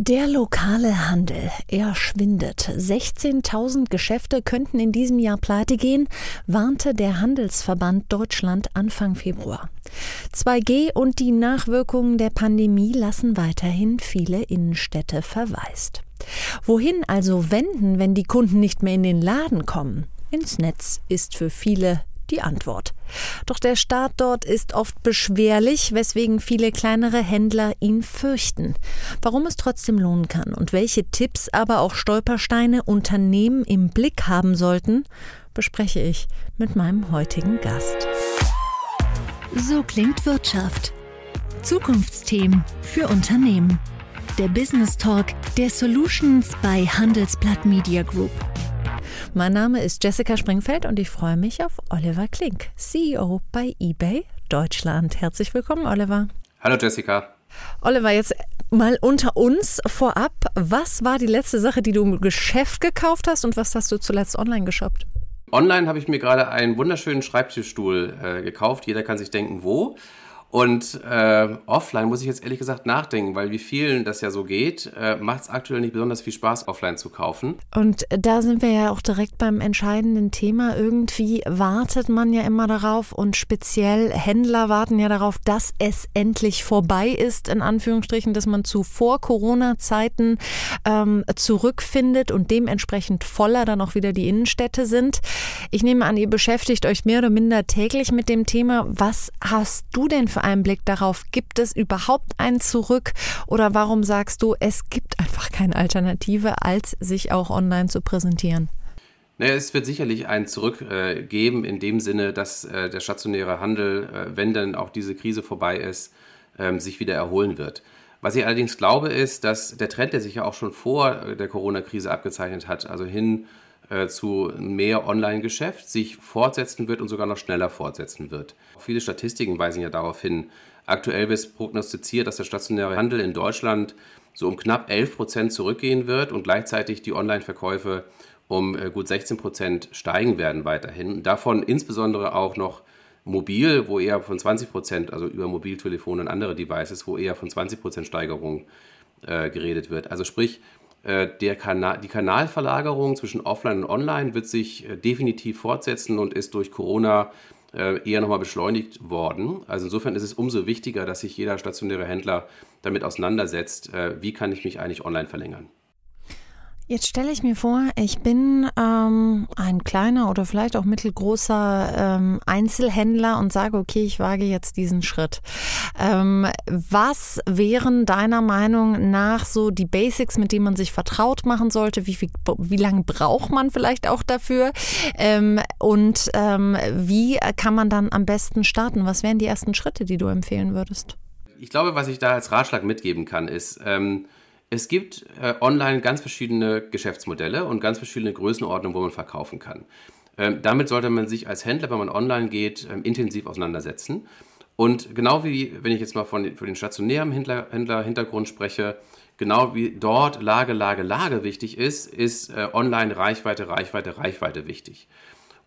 Der lokale Handel, er schwindet. 16.000 Geschäfte könnten in diesem Jahr pleite gehen, warnte der Handelsverband Deutschland Anfang Februar. 2G und die Nachwirkungen der Pandemie lassen weiterhin viele Innenstädte verwaist. Wohin also wenden, wenn die Kunden nicht mehr in den Laden kommen? Ins Netz ist für viele die Antwort. Doch der Start dort ist oft beschwerlich, weswegen viele kleinere Händler ihn fürchten. Warum es trotzdem lohnen kann und welche Tipps, aber auch Stolpersteine Unternehmen im Blick haben sollten, bespreche ich mit meinem heutigen Gast. So klingt Wirtschaft. Zukunftsthemen für Unternehmen. Der Business Talk der Solutions bei Handelsblatt Media Group. Mein Name ist Jessica Springfeld und ich freue mich auf Oliver Klink, CEO bei eBay Deutschland. Herzlich willkommen, Oliver. Hallo, Jessica. Oliver, jetzt mal unter uns vorab. Was war die letzte Sache, die du im Geschäft gekauft hast und was hast du zuletzt online geshoppt? Online habe ich mir gerade einen wunderschönen Schreibtischstuhl äh, gekauft. Jeder kann sich denken, wo. Und äh, offline muss ich jetzt ehrlich gesagt nachdenken, weil wie vielen das ja so geht, äh, macht es aktuell nicht besonders viel Spaß, offline zu kaufen. Und da sind wir ja auch direkt beim entscheidenden Thema. Irgendwie wartet man ja immer darauf und speziell Händler warten ja darauf, dass es endlich vorbei ist, in Anführungsstrichen, dass man zu Vor-Corona-Zeiten ähm, zurückfindet und dementsprechend voller dann auch wieder die Innenstädte sind. Ich nehme an, ihr beschäftigt euch mehr oder minder täglich mit dem Thema. Was hast du denn für für Blick darauf, gibt es überhaupt ein Zurück oder warum sagst du, es gibt einfach keine Alternative, als sich auch online zu präsentieren? Naja, es wird sicherlich ein Zurück äh, geben, in dem Sinne, dass äh, der stationäre Handel, äh, wenn dann auch diese Krise vorbei ist, ähm, sich wieder erholen wird. Was ich allerdings glaube, ist, dass der Trend, der sich ja auch schon vor äh, der Corona-Krise abgezeichnet hat, also hin zu mehr Online-Geschäft sich fortsetzen wird und sogar noch schneller fortsetzen wird. Viele Statistiken weisen ja darauf hin. Aktuell wird prognostiziert, dass der stationäre Handel in Deutschland so um knapp 11 Prozent zurückgehen wird und gleichzeitig die Online-Verkäufe um äh, gut 16 Prozent steigen werden weiterhin. Davon insbesondere auch noch mobil, wo eher von 20 Prozent, also über Mobiltelefone und andere Devices, wo eher von 20 Prozent Steigerung äh, geredet wird. Also sprich, äh, der Kanal, die Kanalverlagerung zwischen Offline und Online wird sich äh, definitiv fortsetzen und ist durch Corona äh, eher nochmal beschleunigt worden. Also insofern ist es umso wichtiger, dass sich jeder stationäre Händler damit auseinandersetzt, wie kann ich mich eigentlich online verlängern. Jetzt stelle ich mir vor, ich bin ähm, ein kleiner oder vielleicht auch mittelgroßer ähm, Einzelhändler und sage, okay, ich wage jetzt diesen Schritt. Ähm, was wären deiner Meinung nach so die Basics, mit denen man sich vertraut machen sollte? Wie, viel, wie lange braucht man vielleicht auch dafür? Ähm, und ähm, wie kann man dann am besten starten? Was wären die ersten Schritte, die du empfehlen würdest? Ich glaube, was ich da als Ratschlag mitgeben kann, ist, ähm, es gibt äh, online ganz verschiedene Geschäftsmodelle und ganz verschiedene Größenordnungen, wo man verkaufen kann. Ähm, damit sollte man sich als Händler, wenn man online geht, ähm, intensiv auseinandersetzen. Und genau wie, wenn ich jetzt mal von, für den stationären Händler, Händler Hintergrund spreche, genau wie dort Lage, Lage, Lage wichtig ist, ist äh, online Reichweite, Reichweite, Reichweite wichtig.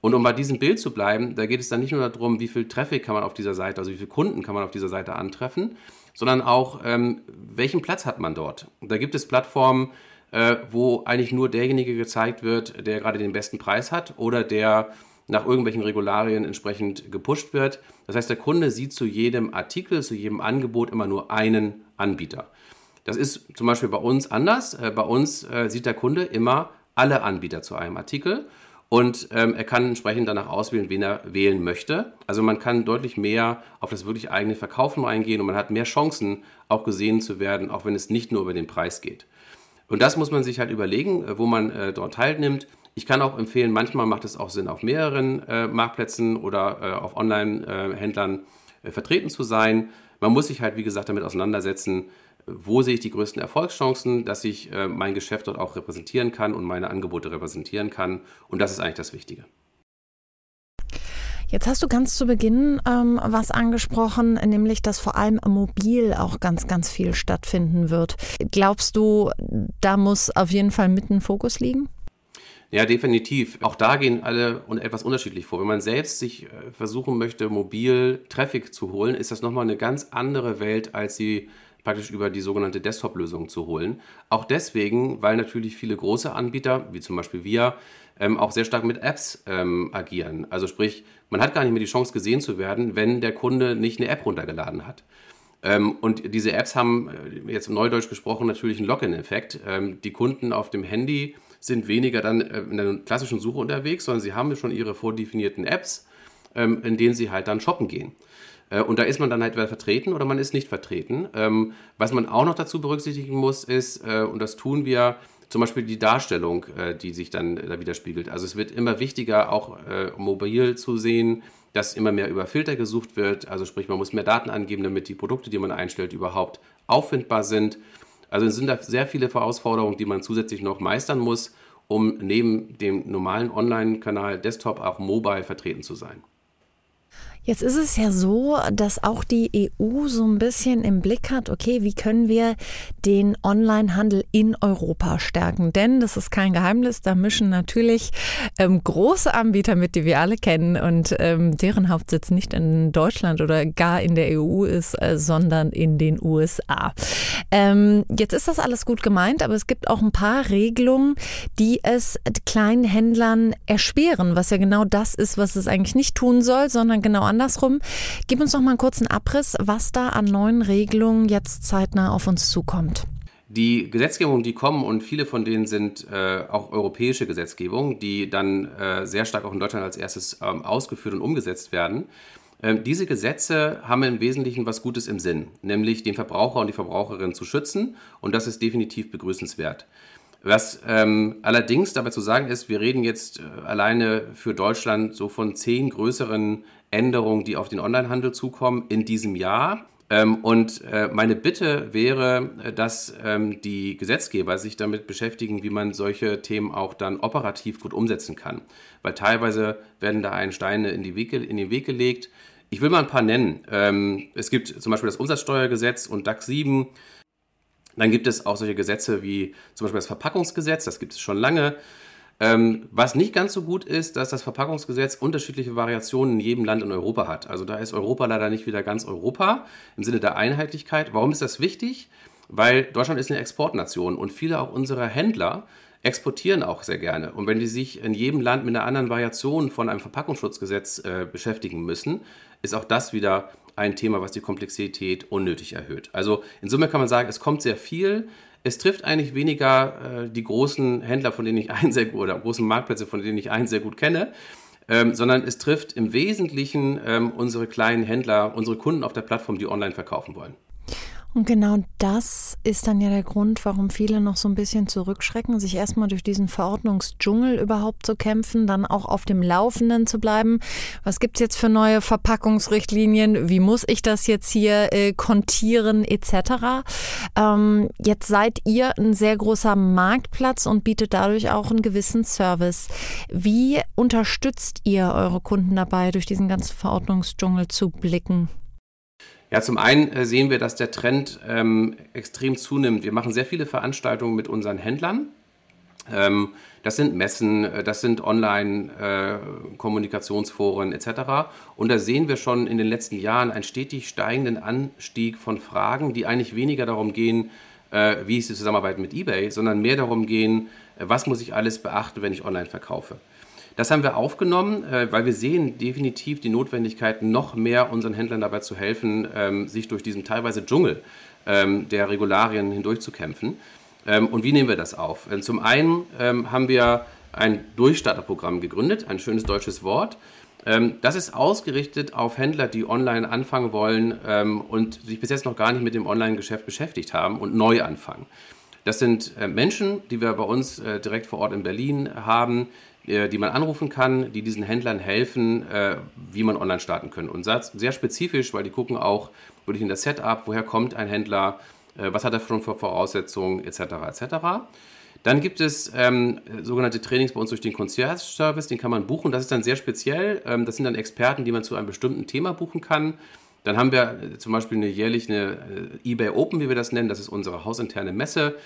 Und um bei diesem Bild zu bleiben, da geht es dann nicht nur darum, wie viel Traffic kann man auf dieser Seite, also wie viele Kunden kann man auf dieser Seite antreffen, sondern auch, ähm, welchen Platz hat man dort. Da gibt es Plattformen, äh, wo eigentlich nur derjenige gezeigt wird, der gerade den besten Preis hat oder der nach irgendwelchen Regularien entsprechend gepusht wird. Das heißt, der Kunde sieht zu jedem Artikel, zu jedem Angebot immer nur einen Anbieter. Das ist zum Beispiel bei uns anders. Äh, bei uns äh, sieht der Kunde immer alle Anbieter zu einem Artikel und ähm, er kann entsprechend danach auswählen, wen er wählen möchte. Also man kann deutlich mehr auf das wirklich eigene Verkaufen eingehen und man hat mehr Chancen, auch gesehen zu werden, auch wenn es nicht nur über den Preis geht. Und das muss man sich halt überlegen, äh, wo man äh, dort teilnimmt. Ich kann auch empfehlen, manchmal macht es auch Sinn, auf mehreren äh, Marktplätzen oder äh, auf Online-Händlern äh, vertreten zu sein. Man muss sich halt, wie gesagt, damit auseinandersetzen, wo sehe ich die größten Erfolgschancen, dass ich äh, mein Geschäft dort auch repräsentieren kann und meine Angebote repräsentieren kann. Und das ist eigentlich das Wichtige. Jetzt hast du ganz zu Beginn ähm, was angesprochen, nämlich dass vor allem mobil auch ganz, ganz viel stattfinden wird. Glaubst du, da muss auf jeden Fall mitten Fokus liegen? Ja, definitiv. Auch da gehen alle etwas unterschiedlich vor. Wenn man selbst sich äh, versuchen möchte, mobil Traffic zu holen, ist das nochmal eine ganz andere Welt, als sie praktisch über die sogenannte Desktop-Lösung zu holen. Auch deswegen, weil natürlich viele große Anbieter, wie zum Beispiel wir, ähm, auch sehr stark mit Apps ähm, agieren. Also sprich, man hat gar nicht mehr die Chance gesehen zu werden, wenn der Kunde nicht eine App runtergeladen hat. Ähm, und diese Apps haben äh, jetzt im Neudeutsch gesprochen natürlich einen Login-Effekt. Ähm, die Kunden auf dem Handy sind weniger dann äh, in der klassischen Suche unterwegs, sondern sie haben schon ihre vordefinierten Apps, ähm, in denen sie halt dann shoppen gehen. Äh, und da ist man dann halt vertreten oder man ist nicht vertreten. Ähm, was man auch noch dazu berücksichtigen muss, ist, äh, und das tun wir, zum Beispiel die Darstellung, äh, die sich dann da widerspiegelt. Also es wird immer wichtiger, auch mobil zu sehen, dass immer mehr über Filter gesucht wird. Also sprich, man muss mehr Daten angeben, damit die Produkte, die man einstellt, überhaupt auffindbar sind. Also es sind da sehr viele Herausforderungen, die man zusätzlich noch meistern muss, um neben dem normalen Online-Kanal Desktop auch mobile vertreten zu sein. Jetzt ist es ja so, dass auch die EU so ein bisschen im Blick hat, okay, wie können wir den Onlinehandel in Europa stärken? Denn das ist kein Geheimnis, da mischen natürlich ähm, große Anbieter mit, die wir alle kennen und ähm, deren Hauptsitz nicht in Deutschland oder gar in der EU ist, äh, sondern in den USA. Ähm, jetzt ist das alles gut gemeint, aber es gibt auch ein paar Regelungen, die es kleinen Händlern erschweren, was ja genau das ist, was es eigentlich nicht tun soll, sondern genau andersrum. Gib uns noch mal einen kurzen Abriss, was da an neuen Regelungen jetzt zeitnah auf uns zukommt. Die Gesetzgebungen, die kommen, und viele von denen sind äh, auch europäische Gesetzgebungen, die dann äh, sehr stark auch in Deutschland als erstes ähm, ausgeführt und umgesetzt werden. Ähm, diese Gesetze haben im Wesentlichen was Gutes im Sinn, nämlich den Verbraucher und die Verbraucherin zu schützen, und das ist definitiv begrüßenswert. Was ähm, allerdings dabei zu sagen ist, wir reden jetzt äh, alleine für Deutschland so von zehn größeren Änderungen, die auf den Onlinehandel zukommen in diesem Jahr. Ähm, und äh, meine Bitte wäre, äh, dass ähm, die Gesetzgeber sich damit beschäftigen, wie man solche Themen auch dann operativ gut umsetzen kann. Weil teilweise werden da ein Steine in, die Wege, in den Weg gelegt. Ich will mal ein paar nennen. Ähm, es gibt zum Beispiel das Umsatzsteuergesetz und DAX 7. Dann gibt es auch solche Gesetze wie zum Beispiel das Verpackungsgesetz, das gibt es schon lange. Ähm, was nicht ganz so gut ist, dass das Verpackungsgesetz unterschiedliche Variationen in jedem Land in Europa hat. Also da ist Europa leider nicht wieder ganz Europa im Sinne der Einheitlichkeit. Warum ist das wichtig? Weil Deutschland ist eine Exportnation und viele auch unserer Händler exportieren auch sehr gerne. Und wenn die sich in jedem Land mit einer anderen Variation von einem Verpackungsschutzgesetz äh, beschäftigen müssen, ist auch das wieder ein Thema, was die Komplexität unnötig erhöht. Also in Summe kann man sagen, es kommt sehr viel. Es trifft eigentlich weniger äh, die großen Händler, von denen ich einen sehr gut, oder großen Marktplätze, von denen ich einen sehr gut kenne, ähm, sondern es trifft im Wesentlichen ähm, unsere kleinen Händler, unsere Kunden auf der Plattform, die online verkaufen wollen. Und genau das ist dann ja der Grund, warum viele noch so ein bisschen zurückschrecken, sich erstmal durch diesen Verordnungsdschungel überhaupt zu kämpfen, dann auch auf dem Laufenden zu bleiben. Was gibt's jetzt für neue Verpackungsrichtlinien? Wie muss ich das jetzt hier äh, kontieren etc.? Ähm, jetzt seid ihr ein sehr großer Marktplatz und bietet dadurch auch einen gewissen Service. Wie unterstützt ihr eure Kunden dabei, durch diesen ganzen Verordnungsdschungel zu blicken? Ja, zum einen äh, sehen wir, dass der Trend ähm, extrem zunimmt. Wir machen sehr viele Veranstaltungen mit unseren Händlern. Ähm, das sind Messen, äh, das sind Online-Kommunikationsforen äh, etc. Und da sehen wir schon in den letzten Jahren einen stetig steigenden Anstieg von Fragen, die eigentlich weniger darum gehen, wie ist die Zusammenarbeit mit eBay, sondern mehr darum gehen, was muss ich alles beachten, wenn ich online verkaufe. Das haben wir aufgenommen, äh, weil wir sehen definitiv die Notwendigkeit, noch mehr unseren Händlern dabei zu helfen, ähm, sich durch diesen teilweise Dschungel ähm, der Regularien hindurchzukämpfen. Ähm, und wie nehmen wir das auf? Äh, zum einen haben wir ein Durchstarterprogramm gegründet, ein schönes deutsches Wort. Das ist ausgerichtet auf Händler, die online anfangen wollen und sich bis jetzt noch gar nicht mit dem Online-Geschäft beschäftigt haben und neu anfangen. Das sind äh, Menschen, die wir bei uns direkt vor Ort in Berlin haben, die man anrufen kann, die diesen Händlern helfen, äh, wie man online starten kann. Und sehr spezifisch, weil die gucken auch wirklich in das Setup, woher kommt ein Händler, äh, was hat er schon für Voraussetzungen, etc. etc. Dann gibt es ähm, sogenannte Trainings bei uns durch den Concierge-Service, den kann man buchen. Das ist dann sehr speziell. Ähm, das sind dann Experten, die man zu einem bestimmten Thema buchen kann. Dann haben wir äh, zum Beispiel eine jährlich eine äh, eBay Open, wie wir das nennen. Das ist unsere hausinterne Messe.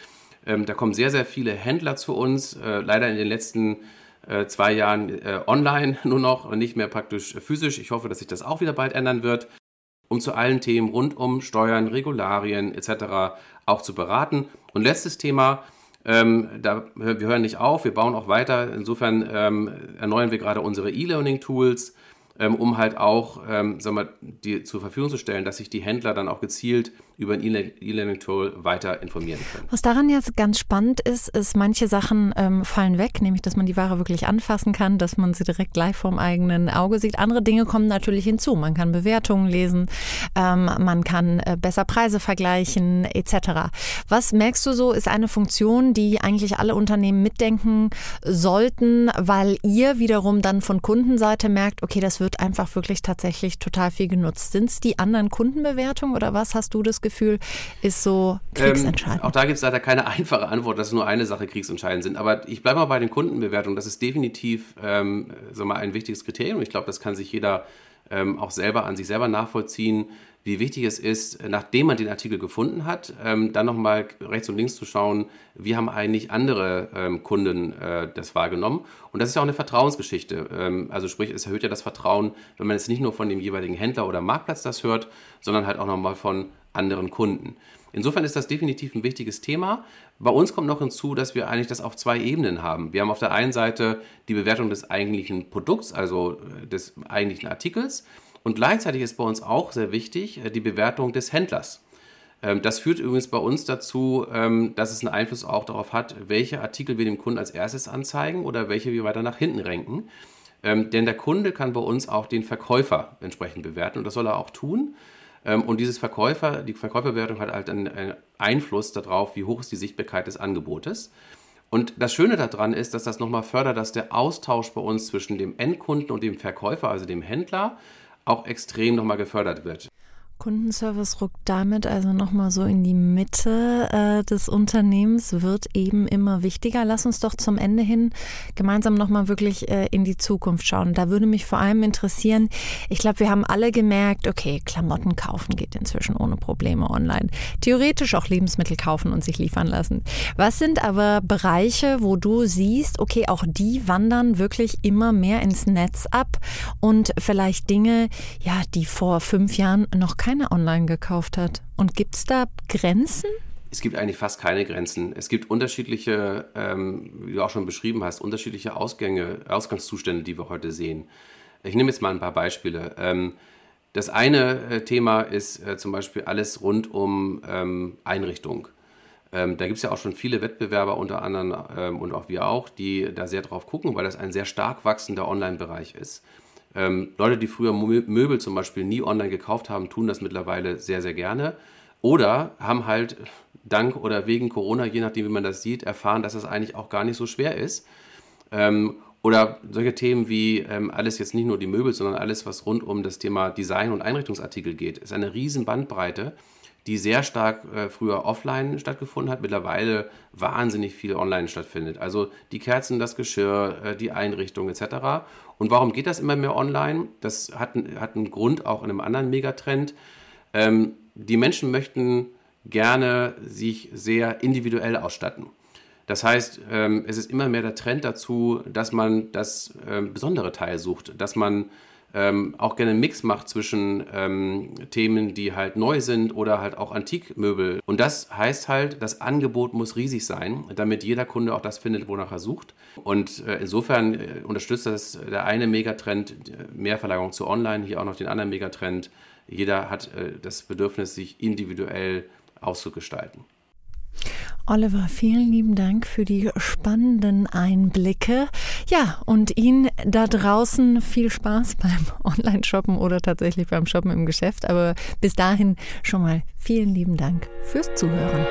Ähm, da kommen sehr, sehr viele Händler zu uns. Äh, leider in den letzten äh, zwei Jahren äh, online nur noch und nicht mehr praktisch physisch. Ich hoffe, dass sich das auch wieder bald ändern wird. um zu allen Themen rund um Steuern, Regularien etc. auch zu beraten. Und letztes Thema, ähm, da, wir hören nicht auf, wir bauen auch weiter. Insofern ähm, erneuern wir gerade unsere E-Learning-Tools ähm, um halt auch ähm, sagen wir, die zur Verfügung zu stellen, dass sich die Händler dann auch gezielt über ein E-Learning-Tool weiter informieren können. Was daran jetzt ganz spannend ist, ist, manche Sachen ähm, fallen weg, nämlich dass man die Ware wirklich anfassen kann, dass man sie direkt live vorm eigenen Auge sieht. Andere Dinge kommen natürlich hinzu. Man kann Bewertungen lesen, ähm, man kann äh, besser Preise vergleichen etc. Was merkst du so, ist eine Funktion, die eigentlich alle Unternehmen mitdenken sollten, weil ihr wiederum dann von Kundenseite merkt, okay, das wird einfach wirklich tatsächlich total viel genutzt. Sind es die anderen Kundenbewertungen oder was hast du das Gefühl, ist so kriegsentscheidend? Ähm, auch da gibt es leider keine einfache Antwort, dass nur eine Sache kriegsentscheidend sind. Aber ich bleibe mal bei den Kundenbewertungen. Das ist definitiv ähm, so mal ein wichtiges Kriterium. Ich glaube, das kann sich jeder ähm, auch selber an sich selber nachvollziehen wie wichtig es ist, nachdem man den Artikel gefunden hat, ähm, dann nochmal rechts und links zu schauen, wie haben eigentlich andere ähm, Kunden äh, das wahrgenommen. Und das ist ja auch eine Vertrauensgeschichte. Ähm, also sprich, es erhöht ja das Vertrauen, wenn man jetzt nicht nur von dem jeweiligen Händler oder Marktplatz das hört, sondern halt auch nochmal von anderen Kunden. Insofern ist das definitiv ein wichtiges Thema. Bei uns kommt noch hinzu, dass wir eigentlich das auf zwei Ebenen haben. Wir haben auf der einen Seite die Bewertung des eigentlichen Produkts, also äh, des eigentlichen Artikels. Und gleichzeitig ist bei uns auch sehr wichtig äh, die Bewertung des Händlers. Ähm, das führt übrigens bei uns dazu, ähm, dass es einen Einfluss auch darauf hat, welche Artikel wir dem Kunden als erstes anzeigen oder welche wir weiter nach hinten renken. Ähm, denn der Kunde kann bei uns auch den Verkäufer entsprechend bewerten und das soll er auch tun. Und dieses Verkäufer, die Verkäuferbewertung hat halt einen Einfluss darauf, wie hoch ist die Sichtbarkeit des Angebotes. Und das Schöne daran ist, dass das nochmal fördert, dass der Austausch bei uns zwischen dem Endkunden und dem Verkäufer, also dem Händler, auch extrem nochmal gefördert wird. Kundenservice rückt damit also nochmal so in die Mitte äh, des Unternehmens, wird eben immer wichtiger. Lass uns doch zum Ende hin gemeinsam nochmal wirklich äh, in die Zukunft schauen. Da würde mich vor allem interessieren, ich glaube, wir haben alle gemerkt, okay, Klamotten kaufen geht inzwischen ohne Probleme online. Theoretisch auch Lebensmittel kaufen und sich liefern lassen. Was sind aber Bereiche, wo du siehst, okay, auch die wandern wirklich immer mehr ins Netz ab und vielleicht Dinge, ja, die vor fünf Jahren noch keine online gekauft hat. Und gibt es da Grenzen? Es gibt eigentlich fast keine Grenzen. Es gibt unterschiedliche, ähm, wie du auch schon beschrieben hast, unterschiedliche Ausgänge, Ausgangszustände, die wir heute sehen. Ich nehme jetzt mal ein paar Beispiele. Ähm, das eine äh, Thema ist äh, zum Beispiel alles rund um ähm, Einrichtung. Ähm, da gibt es ja auch schon viele Wettbewerber, unter anderem ähm, und auch wir auch, die da sehr drauf gucken, weil das ein sehr stark wachsender Online-Bereich ist. Ähm, Leute, die früher Möbel zum Beispiel nie online gekauft haben, tun das mittlerweile sehr, sehr gerne. Oder haben halt dank oder wegen Corona, je nachdem, wie man das sieht, erfahren, dass das eigentlich auch gar nicht so schwer ist. Ähm, oder solche Themen wie ähm, alles jetzt nicht nur die Möbel, sondern alles, was rund um das Thema Design und Einrichtungsartikel geht, ist eine riesen Bandbreite die sehr stark äh, früher offline stattgefunden hat, mittlerweile wahnsinnig viel online stattfindet. Also die Kerzen, das Geschirr, äh, die Einrichtung etc. Und warum geht das immer mehr online? Das hat, hat einen Grund auch in einem anderen Megatrend. Ähm, die Menschen möchten gerne sich sehr individuell ausstatten. Das heißt, ähm, es ist immer mehr der Trend dazu, dass man das ähm, besondere Teil sucht, dass man ähm, auch gerne einen Mix macht zwischen ähm, Themen, die halt neu sind oder halt auch Antikmöbel. Und das heißt halt, das Angebot muss riesig sein, damit jeder Kunde auch das findet, wonach er sucht. Und äh, insofern äh, unterstützt das der eine Megatrend, äh, Mehrverlagerung zu Online, hier auch noch den anderen Megatrend. Jeder hat äh, das Bedürfnis, sich individuell auszugestalten. Oliver, vielen lieben Dank für die spannenden Einblicke. Ja, und Ihnen da draußen viel Spaß beim Online-Shoppen oder tatsächlich beim Shoppen im Geschäft. Aber bis dahin schon mal vielen lieben Dank fürs Zuhören.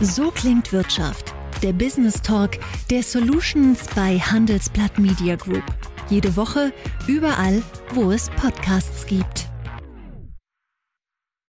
So klingt Wirtschaft. Der Business Talk der Solutions bei Handelsblatt Media Group. Jede Woche, überall, wo es Podcasts gibt.